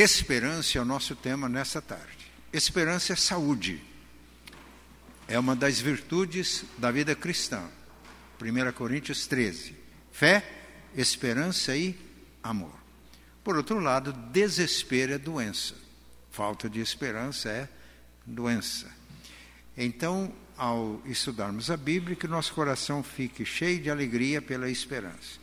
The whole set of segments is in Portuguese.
Esperança é o nosso tema nessa tarde. Esperança é saúde. É uma das virtudes da vida cristã. 1 Coríntios 13. Fé, esperança e amor. Por outro lado, desespero é doença. Falta de esperança é doença. Então, ao estudarmos a Bíblia, que nosso coração fique cheio de alegria pela esperança.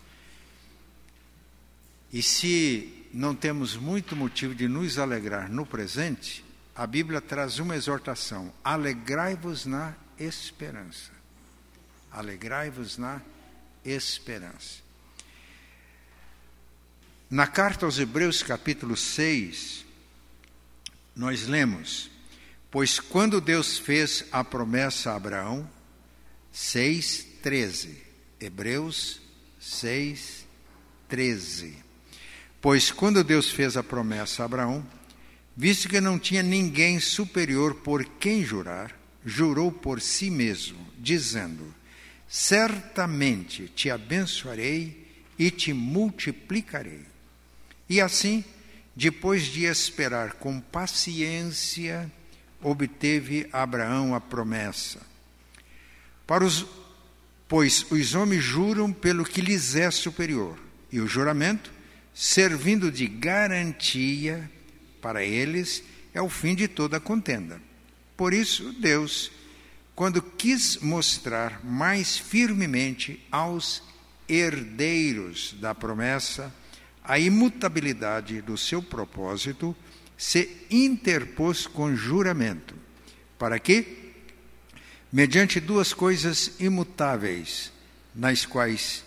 E se não temos muito motivo de nos alegrar no presente, a Bíblia traz uma exortação: alegrai-vos na esperança. Alegrai-vos na esperança. Na carta aos Hebreus, capítulo 6, nós lemos: Pois quando Deus fez a promessa a Abraão, 6,13. Hebreus 6,13. Pois quando Deus fez a promessa a Abraão, visto que não tinha ninguém superior por quem jurar, jurou por si mesmo, dizendo: Certamente te abençoarei e te multiplicarei. E assim, depois de esperar com paciência, obteve Abraão a promessa. Para os, pois os homens juram pelo que lhes é superior, e o juramento, servindo de garantia para eles, é o fim de toda contenda. Por isso, Deus, quando quis mostrar mais firmemente aos herdeiros da promessa a imutabilidade do seu propósito, se interpôs com juramento, para que, mediante duas coisas imutáveis, nas quais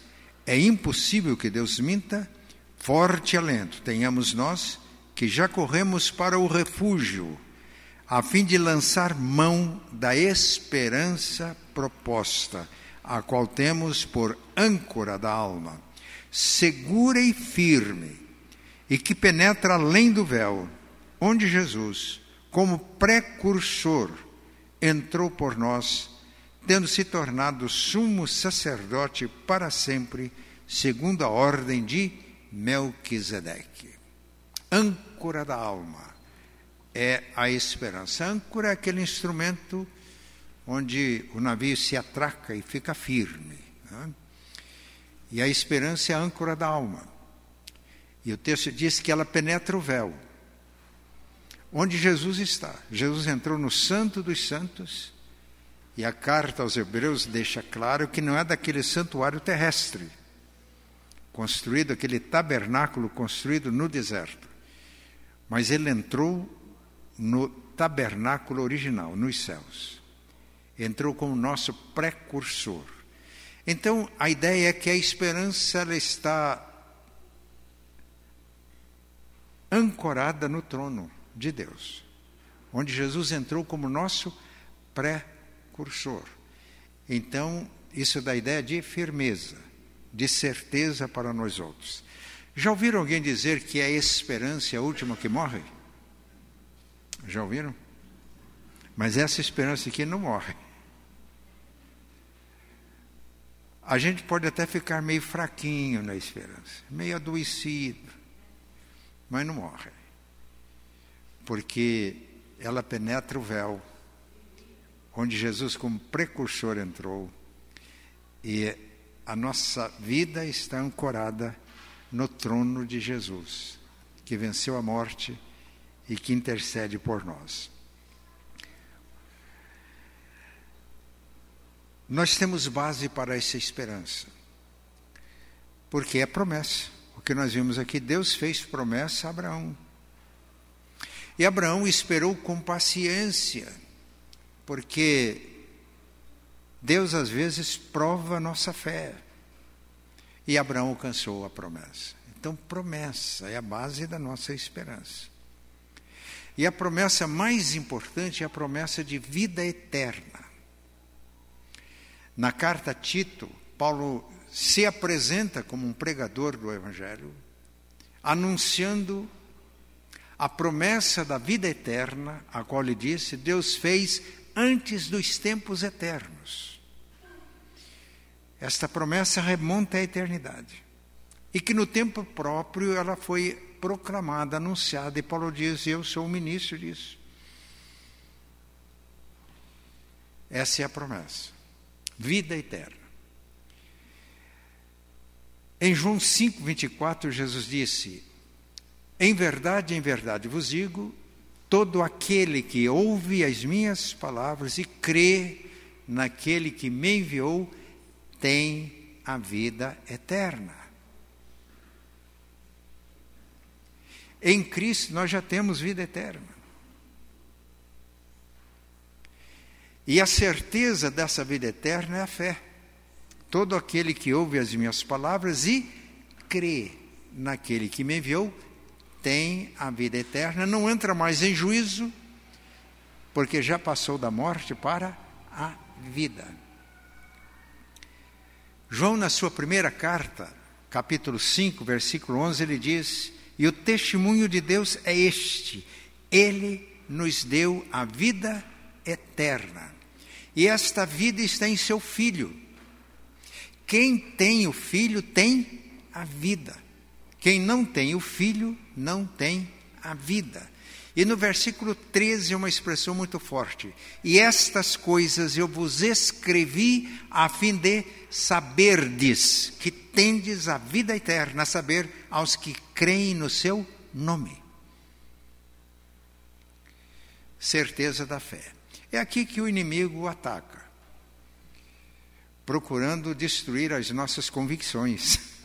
é impossível que Deus minta, forte alento. Tenhamos nós que já corremos para o refúgio, a fim de lançar mão da esperança proposta, a qual temos por âncora da alma, segura e firme, e que penetra além do véu onde Jesus, como precursor, entrou por nós, tendo se tornado sumo sacerdote para sempre, segundo a ordem de Melquisedeque. Âncora da alma é a esperança. A âncora é aquele instrumento onde o navio se atraca e fica firme. Né? E a esperança é a âncora da alma. E o texto diz que ela penetra o véu onde Jesus está. Jesus entrou no Santo dos Santos e a carta aos Hebreus deixa claro que não é daquele santuário terrestre, construído, aquele tabernáculo construído no deserto, mas ele entrou no tabernáculo original, nos céus. Entrou como nosso precursor. Então, a ideia é que a esperança ela está ancorada no trono de Deus, onde Jesus entrou como nosso precursor. Então, isso dá ideia de firmeza, de certeza para nós outros. Já ouviram alguém dizer que a esperança é a última que morre? Já ouviram? Mas essa esperança aqui não morre. A gente pode até ficar meio fraquinho na esperança, meio adoecido, mas não morre porque ela penetra o véu, onde Jesus, como precursor, entrou, e a nossa vida está ancorada no trono de Jesus, que venceu a morte e que intercede por nós. Nós temos base para essa esperança, porque é promessa. O que nós vimos aqui, Deus fez promessa a Abraão. E Abraão esperou com paciência, porque Deus às vezes prova a nossa fé. E Abraão alcançou a promessa. Então, promessa é a base da nossa esperança. E a promessa mais importante é a promessa de vida eterna. Na carta a Tito, Paulo se apresenta como um pregador do Evangelho, anunciando a promessa da vida eterna, a qual ele disse, Deus fez antes dos tempos eternos. Esta promessa remonta à eternidade. E que no tempo próprio ela foi proclamada, anunciada, e Paulo diz: Eu sou o ministro disso. Essa é a promessa. Vida eterna. Em João 5, 24, Jesus disse: Em verdade, em verdade vos digo, todo aquele que ouve as minhas palavras e crê naquele que me enviou, tem a vida eterna. Em Cristo nós já temos vida eterna. E a certeza dessa vida eterna é a fé. Todo aquele que ouve as minhas palavras e crê naquele que me enviou tem a vida eterna, não entra mais em juízo, porque já passou da morte para a vida. João, na sua primeira carta, capítulo 5, versículo 11, ele diz: E o testemunho de Deus é este: Ele nos deu a vida eterna. E esta vida está em seu filho. Quem tem o filho tem a vida. Quem não tem o filho não tem a vida. E no versículo 13 é uma expressão muito forte. E estas coisas eu vos escrevi a fim de saberdes que tendes a vida eterna, a saber, aos que creem no seu nome. Certeza da fé. É aqui que o inimigo ataca, procurando destruir as nossas convicções.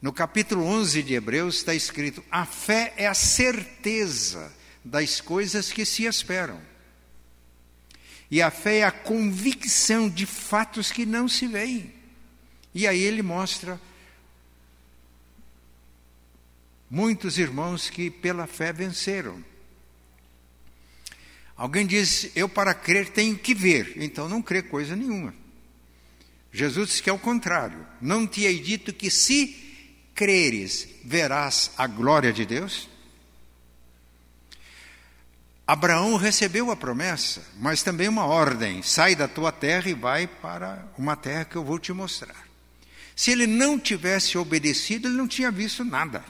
No capítulo 11 de Hebreus está escrito: a fé é a certeza das coisas que se esperam. E a fé é a convicção de fatos que não se veem. E aí ele mostra muitos irmãos que pela fé venceram. Alguém diz: Eu para crer tenho que ver, então não crê coisa nenhuma. Jesus disse que é o contrário. Não te hei dito que se creres, verás a glória de Deus? Abraão recebeu a promessa, mas também uma ordem: sai da tua terra e vai para uma terra que eu vou te mostrar. Se ele não tivesse obedecido, ele não tinha visto nada.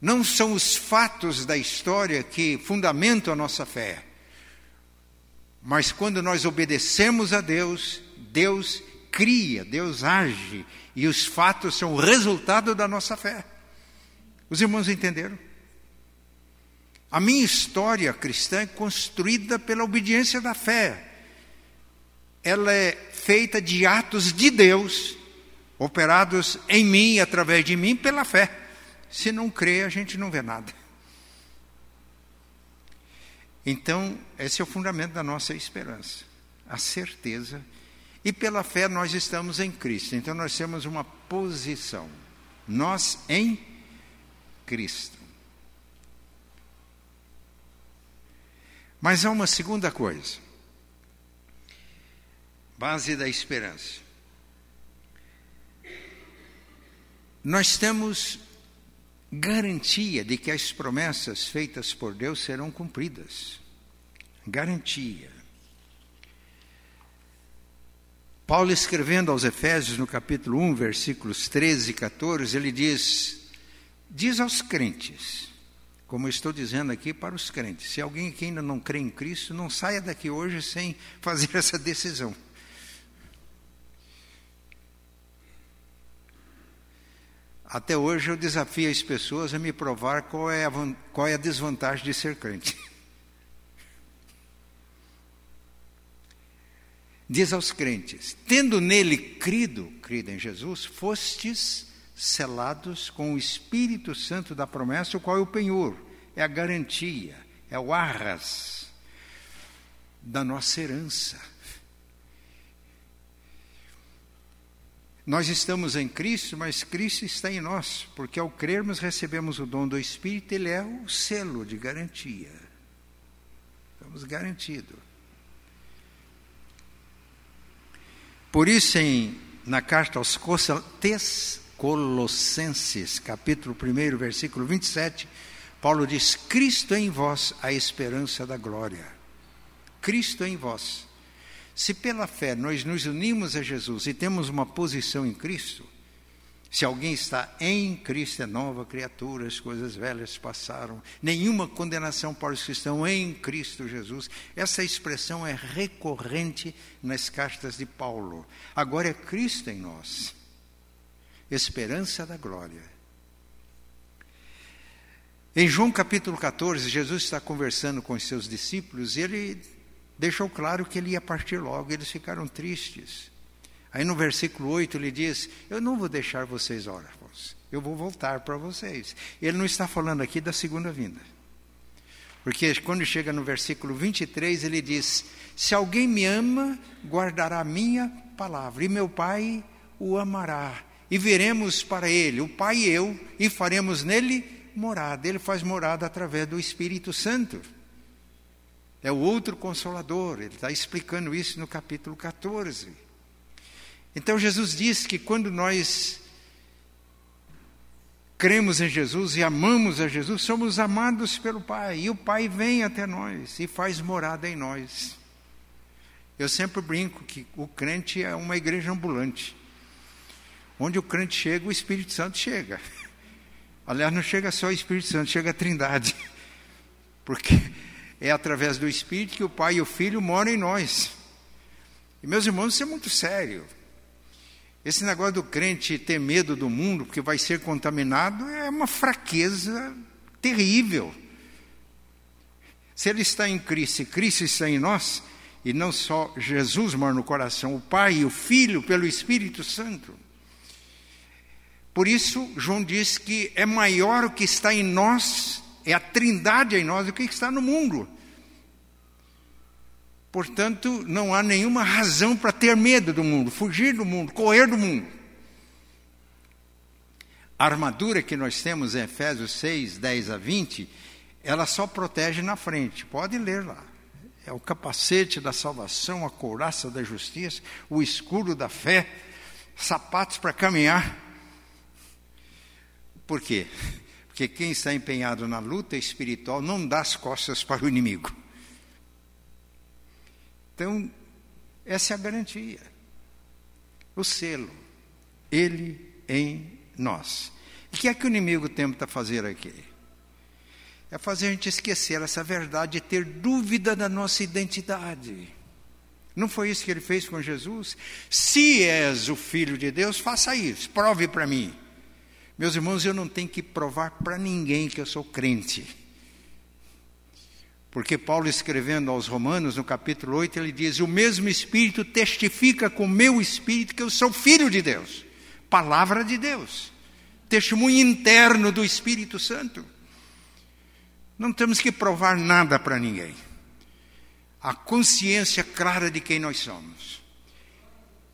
Não são os fatos da história que fundamentam a nossa fé. Mas quando nós obedecemos a Deus, Deus cria, Deus age, e os fatos são o resultado da nossa fé. Os irmãos entenderam? A minha história cristã é construída pela obediência da fé. Ela é feita de atos de Deus, operados em mim através de mim pela fé. Se não crê, a gente não vê nada. Então, esse é o fundamento da nossa esperança, a certeza. E pela fé nós estamos em Cristo. Então nós temos uma posição. Nós em Cristo. Mas há uma segunda coisa. Base da esperança. Nós temos garantia de que as promessas feitas por Deus serão cumpridas. Garantia. Paulo, escrevendo aos Efésios, no capítulo 1, versículos 13 e 14, ele diz: Diz aos crentes, como estou dizendo aqui para os crentes, se alguém que ainda não crê em Cristo, não saia daqui hoje sem fazer essa decisão. Até hoje eu desafio as pessoas a me provar qual é a, qual é a desvantagem de ser crente. Diz aos crentes: tendo nele crido, crido em Jesus, fostes selados com o Espírito Santo da promessa, o qual é o penhor, é a garantia, é o arras da nossa herança. Nós estamos em Cristo, mas Cristo está em nós, porque ao crermos recebemos o dom do Espírito, ele é o selo de garantia. Estamos garantidos. Por isso, em, na carta aos Colossenses, capítulo 1, versículo 27, Paulo diz: Cristo em vós a esperança da glória. Cristo em vós. Se pela fé nós nos unimos a Jesus e temos uma posição em Cristo, Se alguém está em Cristo, é nova criatura, as coisas velhas passaram. Nenhuma condenação para os que estão em Cristo Jesus. Essa expressão é recorrente nas cartas de Paulo. Agora é Cristo em nós, esperança da glória. Em João capítulo 14, Jesus está conversando com os seus discípulos e ele deixou claro que ele ia partir logo. Eles ficaram tristes. Aí no versículo 8 ele diz: Eu não vou deixar vocês órfãos, eu vou voltar para vocês. Ele não está falando aqui da segunda vinda. Porque quando chega no versículo 23, ele diz: Se alguém me ama, guardará a minha palavra, e meu Pai o amará. E viremos para ele, o Pai e eu, e faremos nele morada. Ele faz morada através do Espírito Santo. É o outro consolador, ele está explicando isso no capítulo 14. Então Jesus diz que quando nós cremos em Jesus e amamos a Jesus, somos amados pelo Pai, e o Pai vem até nós e faz morada em nós. Eu sempre brinco que o crente é uma igreja ambulante. Onde o crente chega, o Espírito Santo chega. Aliás, não chega só o Espírito Santo, chega a Trindade. Porque é através do Espírito que o Pai e o Filho moram em nós. E meus irmãos, isso é muito sério. Esse negócio do crente ter medo do mundo porque vai ser contaminado é uma fraqueza terrível. Se ele está em Cristo e Cristo está em nós, e não só Jesus mora no coração, o Pai e o Filho pelo Espírito Santo. Por isso, João diz que é maior o que está em nós, é a trindade em nós, do que está no mundo. Portanto, não há nenhuma razão para ter medo do mundo, fugir do mundo, correr do mundo. A armadura que nós temos em Efésios 6, 10 a 20, ela só protege na frente. Pode ler lá. É o capacete da salvação, a couraça da justiça, o escudo da fé, sapatos para caminhar. Por quê? Porque quem está empenhado na luta espiritual não dá as costas para o inimigo. Então, essa é a garantia. O selo, ele em nós. E o que é que o inimigo tenta fazer aqui? É fazer a gente esquecer essa verdade e ter dúvida da nossa identidade. Não foi isso que ele fez com Jesus? Se és o filho de Deus, faça isso, prove para mim. Meus irmãos, eu não tenho que provar para ninguém que eu sou crente. Porque Paulo, escrevendo aos Romanos, no capítulo 8, ele diz: O mesmo Espírito testifica com o meu espírito que eu sou filho de Deus. Palavra de Deus. Testemunho interno do Espírito Santo. Não temos que provar nada para ninguém. A consciência clara de quem nós somos.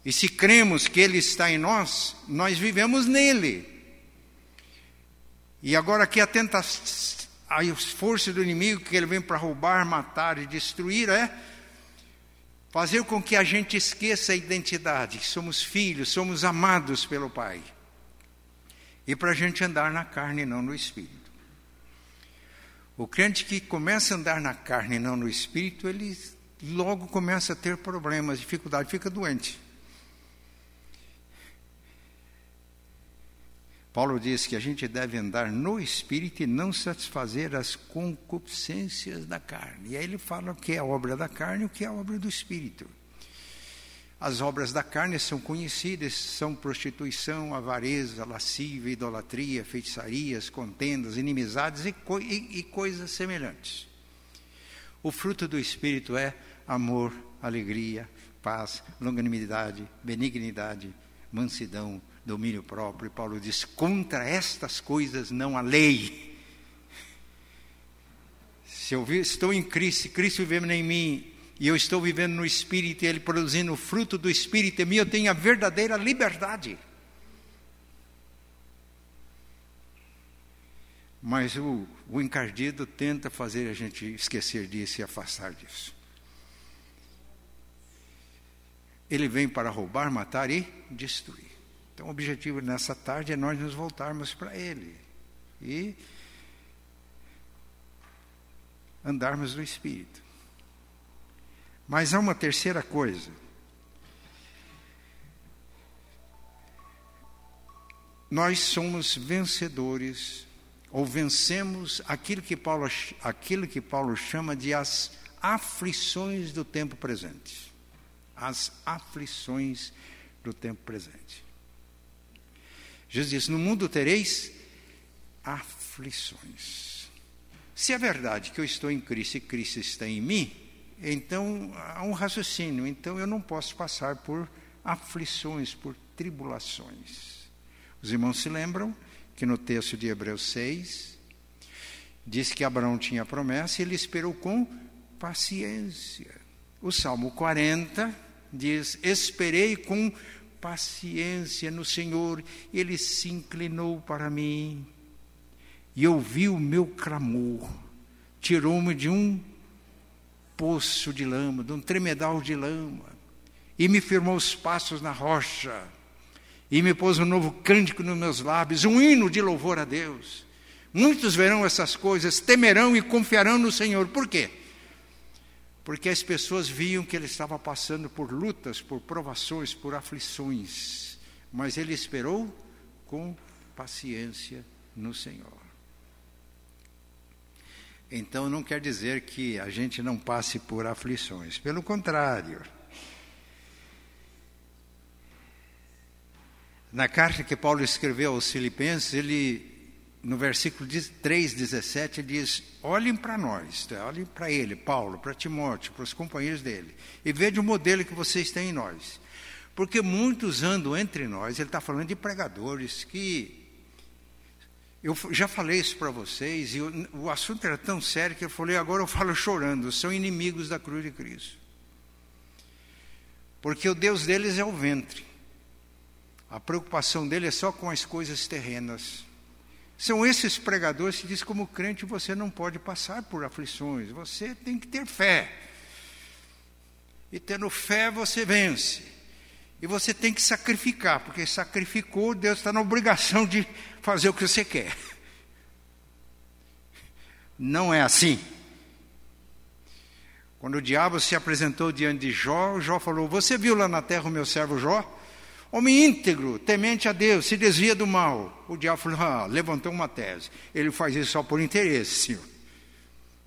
E se cremos que Ele está em nós, nós vivemos nele. E agora aqui a tentação a força do inimigo que ele vem para roubar, matar e destruir é fazer com que a gente esqueça a identidade, somos filhos, somos amados pelo Pai. E para a gente andar na carne e não no espírito. O crente que começa a andar na carne e não no espírito, ele logo começa a ter problemas, dificuldade, fica doente. Paulo diz que a gente deve andar no espírito e não satisfazer as concupiscências da carne. E aí ele fala o que é obra da carne e o que é obra do espírito. As obras da carne são conhecidas, são prostituição, avareza, lascívia, idolatria, feitiçarias, contendas, inimizades e, co e, e coisas semelhantes. O fruto do espírito é amor, alegria, paz, longanimidade, benignidade, mansidão, domínio próprio. Paulo diz: contra estas coisas não há lei. Se eu estou em Cristo, Cristo vivendo em mim, e eu estou vivendo no Espírito, e Ele produzindo o fruto do Espírito em mim, eu tenho a verdadeira liberdade. Mas o, o encardido tenta fazer a gente esquecer disso e afastar disso. Ele vem para roubar, matar e destruir. Então, o objetivo nessa tarde é nós nos voltarmos para Ele e andarmos no Espírito. Mas há uma terceira coisa. nós somos vencedores, ou vencemos aquilo que Paulo, aquilo que Paulo chama de as aflições do tempo presente. As aflições do tempo presente. Jesus disse: No mundo tereis aflições. Se é verdade que eu estou em Cristo e Cristo está em mim, então há um raciocínio, então eu não posso passar por aflições, por tribulações. Os irmãos se lembram que no texto de Hebreus 6 diz que Abraão tinha promessa e ele esperou com paciência. O Salmo 40 diz: Esperei com paciência no Senhor, ele se inclinou para mim e ouviu o meu clamor, tirou-me de um poço de lama, de um tremedal de lama, e me firmou os passos na rocha, e me pôs um novo cântico nos meus lábios, um hino de louvor a Deus. Muitos verão essas coisas, temerão e confiarão no Senhor. Por quê? Porque as pessoas viam que ele estava passando por lutas, por provações, por aflições, mas ele esperou com paciência no Senhor. Então não quer dizer que a gente não passe por aflições, pelo contrário. Na carta que Paulo escreveu aos Filipenses, ele, no versículo 3, 17, diz: Olhem para nós, tá? olhem para ele, Paulo, para Timóteo, para os companheiros dele, e vejam o modelo que vocês têm em nós. Porque muitos andam entre nós, ele está falando de pregadores que eu já falei isso para vocês, e o, o, assunto era tão sério que eu falei, agora eu falo chorando, são inimigos da cruz de Cristo. Porque o Deus deles é o ventre. A preocupação dele é só com as coisas terrenas. São esses pregadores que dizem, como crente, você não pode passar por aflições, você tem que ter fé. E tendo fé, você vence. E você tem que sacrificar, porque sacrificou, Deus está na obrigação de fazer o que você quer. Não é assim. Quando o diabo se apresentou diante de Jó, Jó falou: Você viu lá na terra o meu servo Jó? Homem íntegro, temente a Deus, se desvia do mal. O diabo falou: ah, levantou uma tese. Ele faz isso só por interesse, senhor.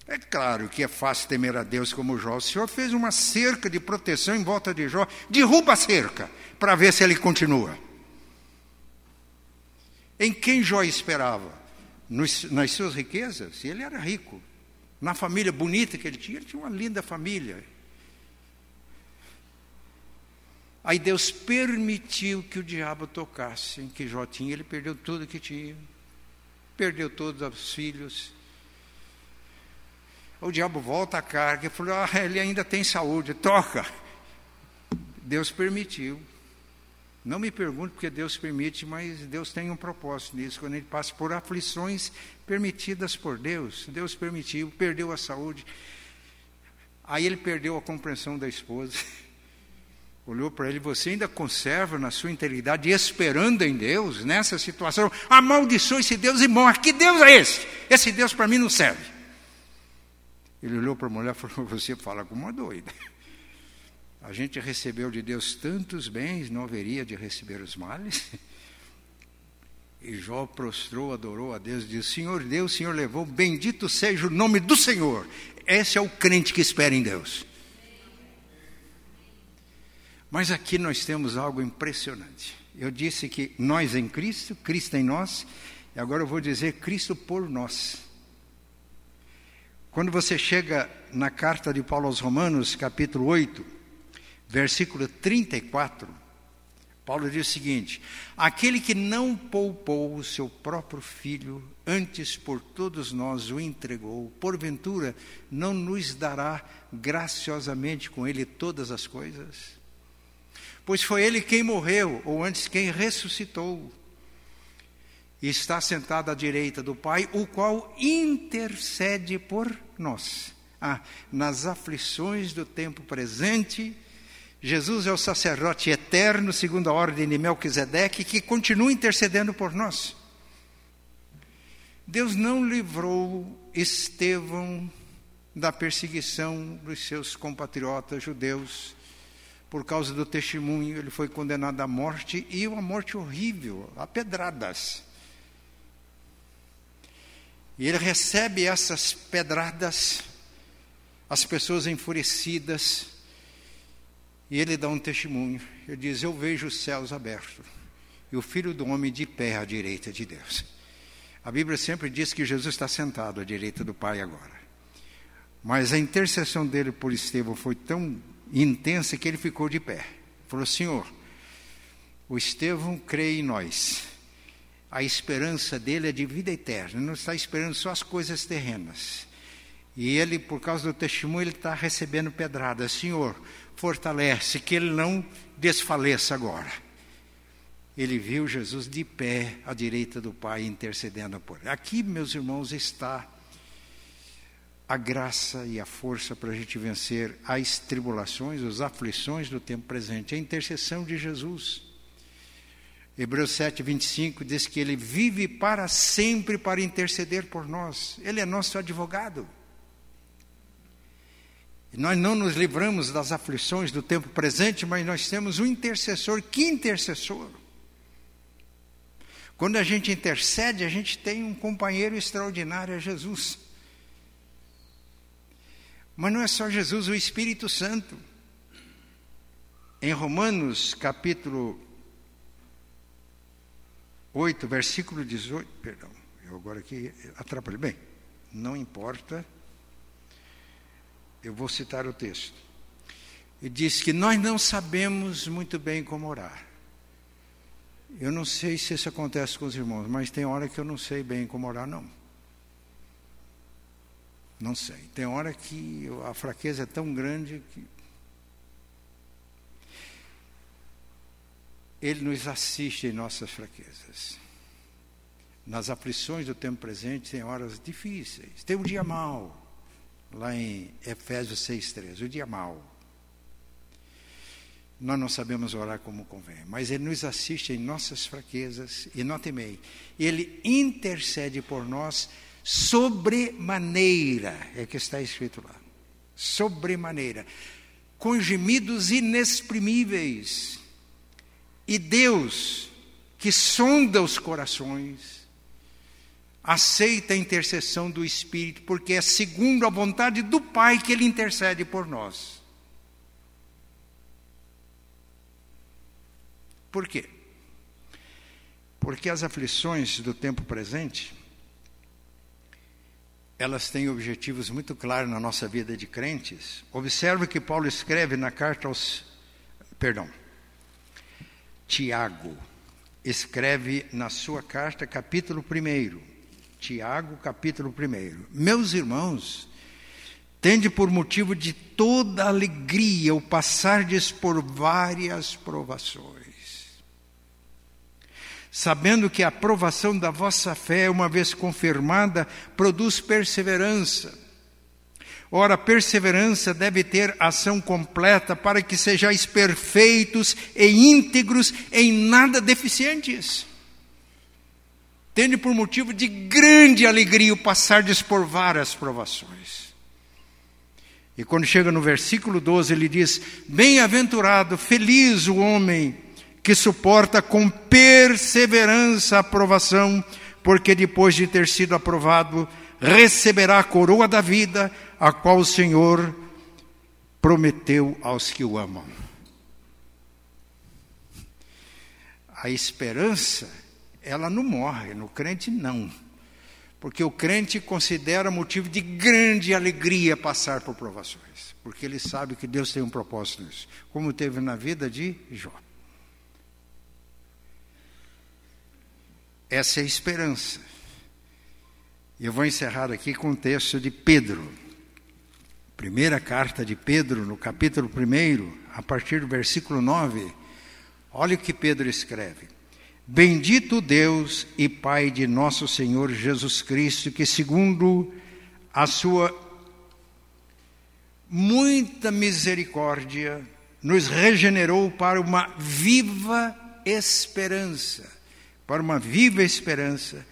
É claro que é fácil temer a Deus como Jó. O Senhor fez uma cerca de proteção em volta de Jó. Derruba a cerca para ver se ele continua. Em quem Jó esperava? Nos, nas suas riquezas? Ele era rico. Na família bonita que ele tinha, ele tinha uma linda família. Aí Deus permitiu que o diabo tocasse que Jó tinha, ele perdeu tudo que tinha. Perdeu todos os filhos, o diabo volta a carga e falou: ah, ele ainda tem saúde, toca. Deus permitiu. Não me pergunte porque Deus permite, mas Deus tem um propósito nisso. Quando ele passa por aflições permitidas por Deus, Deus permitiu, perdeu a saúde. Aí ele perdeu a compreensão da esposa. Olhou para ele, você ainda conserva na sua integridade, esperando em Deus, nessa situação, amaldiçoe esse Deus e morre. Que Deus é esse? Esse Deus para mim não serve. Ele olhou para a mulher e falou: Você fala como uma doida. A gente recebeu de Deus tantos bens, não haveria de receber os males? E Jó prostrou, adorou a Deus e disse: Senhor Deus, Senhor levou, bendito seja o nome do Senhor. Esse é o crente que espera em Deus. Mas aqui nós temos algo impressionante. Eu disse que nós em Cristo, Cristo em nós, e agora eu vou dizer Cristo por nós. Quando você chega na carta de Paulo aos Romanos, capítulo 8, versículo 34, Paulo diz o seguinte: Aquele que não poupou o seu próprio filho, antes por todos nós o entregou, porventura não nos dará graciosamente com ele todas as coisas? Pois foi ele quem morreu, ou antes quem ressuscitou e está sentado à direita do Pai, o qual intercede por nós. Ah, nas aflições do tempo presente, Jesus é o sacerdote eterno, segundo a ordem de Melquisedeque, que continua intercedendo por nós. Deus não livrou Estevão da perseguição dos seus compatriotas judeus, por causa do testemunho, ele foi condenado à morte e uma morte horrível, a pedradas. E ele recebe essas pedradas, as pessoas enfurecidas, e ele dá um testemunho. Ele diz: Eu vejo os céus abertos e o filho do homem de pé à direita de Deus. A Bíblia sempre diz que Jesus está sentado à direita do Pai agora. Mas a intercessão dele por Estevão foi tão intensa que ele ficou de pé. Falou: Senhor, o Estevão crê em nós. A esperança dele é de vida eterna, não está esperando só as coisas terrenas. E ele, por causa do testemunho, ele está recebendo pedradas. Senhor, fortalece, que ele não desfaleça agora. Ele viu Jesus de pé à direita do Pai intercedendo por ele. Aqui, meus irmãos, está a graça e a força para a gente vencer as tribulações, as aflições do tempo presente, a intercessão de Jesus. Hebreus 7, 25 diz que ele vive para sempre para interceder por nós. Ele é nosso advogado. Nós não nos livramos das aflições do tempo presente, mas nós temos um intercessor. Que intercessor? Quando a gente intercede, a gente tem um companheiro extraordinário, é Jesus. Mas não é só Jesus, o Espírito Santo. Em Romanos, capítulo 8, versículo 18, perdão, eu agora aqui atrapalhei. Bem, não importa, eu vou citar o texto. E diz que nós não sabemos muito bem como orar. Eu não sei se isso acontece com os irmãos, mas tem hora que eu não sei bem como orar, não. Não sei. Tem hora que a fraqueza é tão grande que. Ele nos assiste em nossas fraquezas. Nas aflições do tempo presente, tem horas difíceis. Tem um dia mau, lá em Efésios 6,13, o dia mau. Nós não sabemos orar como convém, mas Ele nos assiste em nossas fraquezas, e não temei, Ele intercede por nós sobremaneira, é que está escrito lá. Sobremaneira. Com gemidos inexprimíveis. E Deus, que sonda os corações, aceita a intercessão do Espírito, porque é segundo a vontade do Pai que ele intercede por nós. Por quê? Porque as aflições do tempo presente elas têm objetivos muito claros na nossa vida de crentes. Observe que Paulo escreve na carta aos. Perdão. Tiago escreve na sua carta, capítulo 1. Tiago, capítulo 1. Meus irmãos, tende por motivo de toda alegria o passardes por várias provações sabendo que a aprovação da vossa fé, uma vez confirmada, produz perseverança. Ora, perseverança deve ter ação completa para que sejais perfeitos e íntegros, em nada deficientes. Tende por motivo de grande alegria o passardes por várias provações. E quando chega no versículo 12, ele diz: Bem-aventurado, feliz o homem que suporta com perseverança a aprovação, porque depois de ter sido aprovado, receberá a coroa da vida, a qual o Senhor prometeu aos que o amam. A esperança, ela não morre, no crente não. Porque o crente considera motivo de grande alegria passar por provações, porque ele sabe que Deus tem um propósito nisso, como teve na vida de Jó. Essa é a esperança. Eu vou encerrar aqui com o texto de Pedro. Primeira carta de Pedro, no capítulo 1, a partir do versículo 9. Olha o que Pedro escreve. Bendito Deus e Pai de nosso Senhor Jesus Cristo, que segundo a sua muita misericórdia, nos regenerou para uma viva esperança para uma viva esperança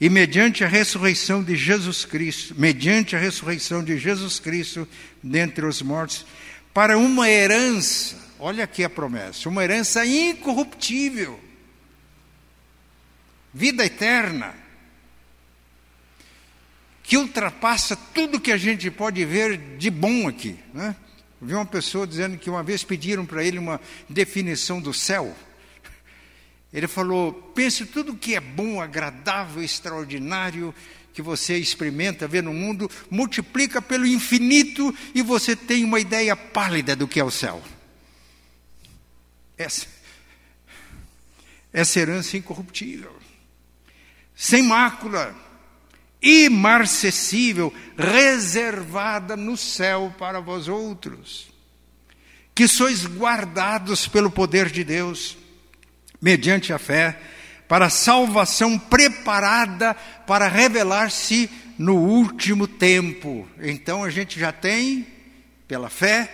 e mediante a ressurreição de Jesus Cristo, mediante a ressurreição de Jesus Cristo dentre os mortos, para uma herança olha aqui a promessa, uma herança incorruptível, vida eterna, que ultrapassa tudo que a gente pode ver de bom aqui. Né? Vi uma pessoa dizendo que uma vez pediram para ele uma definição do céu. Ele falou: pense tudo que é bom, agradável, extraordinário que você experimenta, vê no mundo, multiplica pelo infinito e você tem uma ideia pálida do que é o céu. Essa, essa herança incorruptível, sem mácula, imarcessível, reservada no céu para vós outros, que sois guardados pelo poder de Deus mediante a fé, para a salvação preparada para revelar-se no último tempo. Então a gente já tem, pela fé,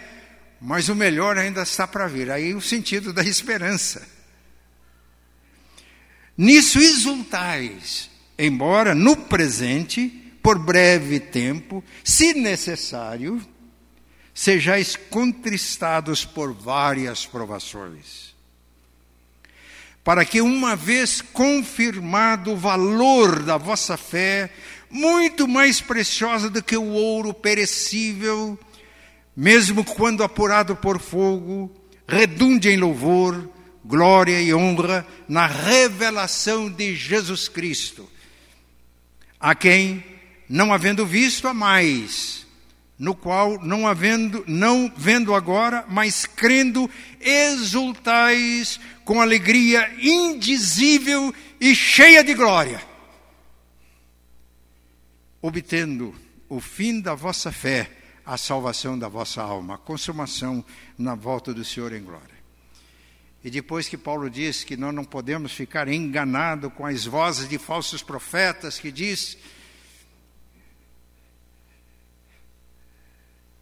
mas o melhor ainda está para vir. Aí o sentido da esperança. Nisso exultais, embora no presente, por breve tempo, se necessário, sejais contristados por várias provações para que, uma vez confirmado o valor da vossa fé, muito mais preciosa do que o ouro perecível, mesmo quando apurado por fogo, redunde em louvor, glória e honra na revelação de Jesus Cristo, a quem, não havendo visto a mais, no qual não havendo, não vendo agora, mas crendo, exultais com alegria indizível e cheia de glória, obtendo o fim da vossa fé, a salvação da vossa alma, a consumação na volta do Senhor em glória. E depois que Paulo diz que nós não podemos ficar enganados com as vozes de falsos profetas que diz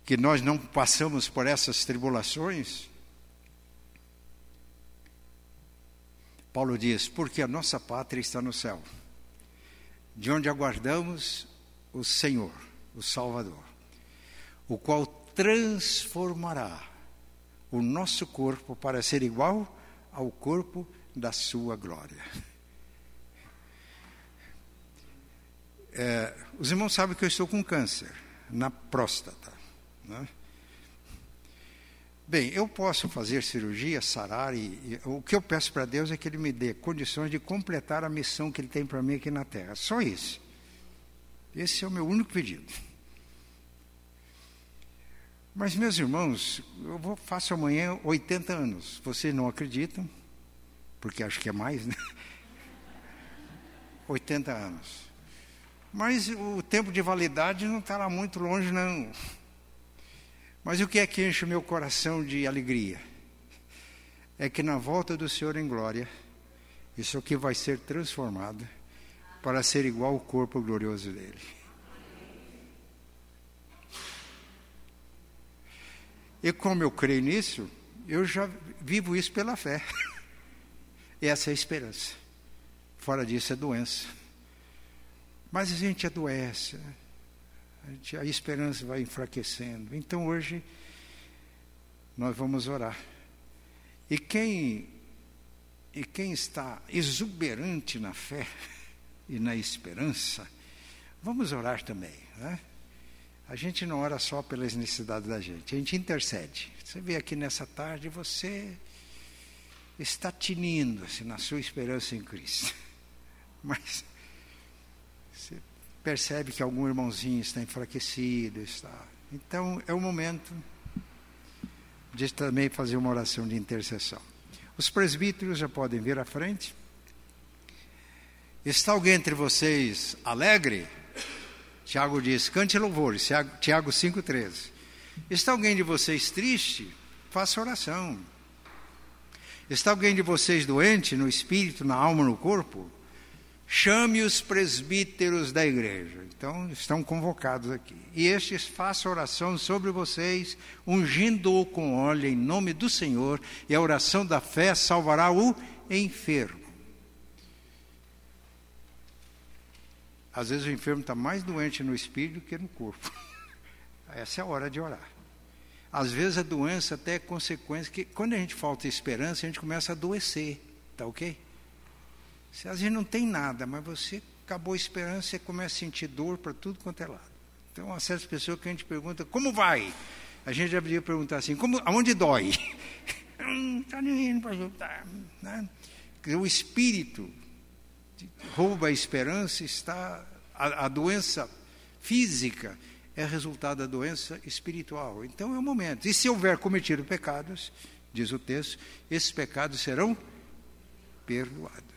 que nós não passamos por essas tribulações, Paulo diz: porque a nossa pátria está no céu, de onde aguardamos o Senhor, o Salvador, o qual transformará o nosso corpo para ser igual ao corpo da sua glória. É, os irmãos sabem que eu estou com câncer na próstata. Né? Bem, eu posso fazer cirurgia, sarar, e, e o que eu peço para Deus é que Ele me dê condições de completar a missão que Ele tem para mim aqui na Terra. Só isso. Esse é o meu único pedido. Mas, meus irmãos, eu vou, faço amanhã 80 anos. Vocês não acreditam, porque acho que é mais, né? 80 anos. Mas o tempo de validade não está lá muito longe, não. Mas o que é que enche o meu coração de alegria? É que na volta do Senhor em glória, isso aqui vai ser transformado para ser igual ao corpo glorioso dele. E como eu creio nisso, eu já vivo isso pela fé. Essa é a esperança. Fora disso é doença. Mas a gente adoece. Né? A esperança vai enfraquecendo. Então hoje nós vamos orar. E quem e quem está exuberante na fé e na esperança, vamos orar também, né? A gente não ora só pelas necessidades da gente, a gente intercede. Você vê aqui nessa tarde, você está tinindo assim, na sua esperança em Cristo. Mas percebe que algum irmãozinho está enfraquecido, está. Então é o momento de também fazer uma oração de intercessão. Os presbíteros já podem vir à frente. Está alguém entre vocês alegre? Tiago diz: cante louvores. Tiago 5,13. Está alguém de vocês triste? Faça oração. Está alguém de vocês doente no espírito, na alma, no corpo? Chame os presbíteros da igreja. Então, estão convocados aqui. E estes façam oração sobre vocês, ungindo-o com óleo em nome do Senhor, e a oração da fé salvará o enfermo. Às vezes o enfermo está mais doente no espírito que no corpo. Essa é a hora de orar. Às vezes a doença até é consequência que quando a gente falta esperança, a gente começa a adoecer, tá ok? Se a gente não tem nada, mas você acabou a esperança, você começa a sentir dor para tudo quanto é lado. Então, há certas pessoas que a gente pergunta, como vai? A gente já podia perguntar assim, como, aonde dói? Está indo para ajudar. Né? O espírito rouba a esperança, está a, a doença física é resultado da doença espiritual. Então é o momento. E se houver cometido pecados, diz o texto, esses pecados serão perdoados.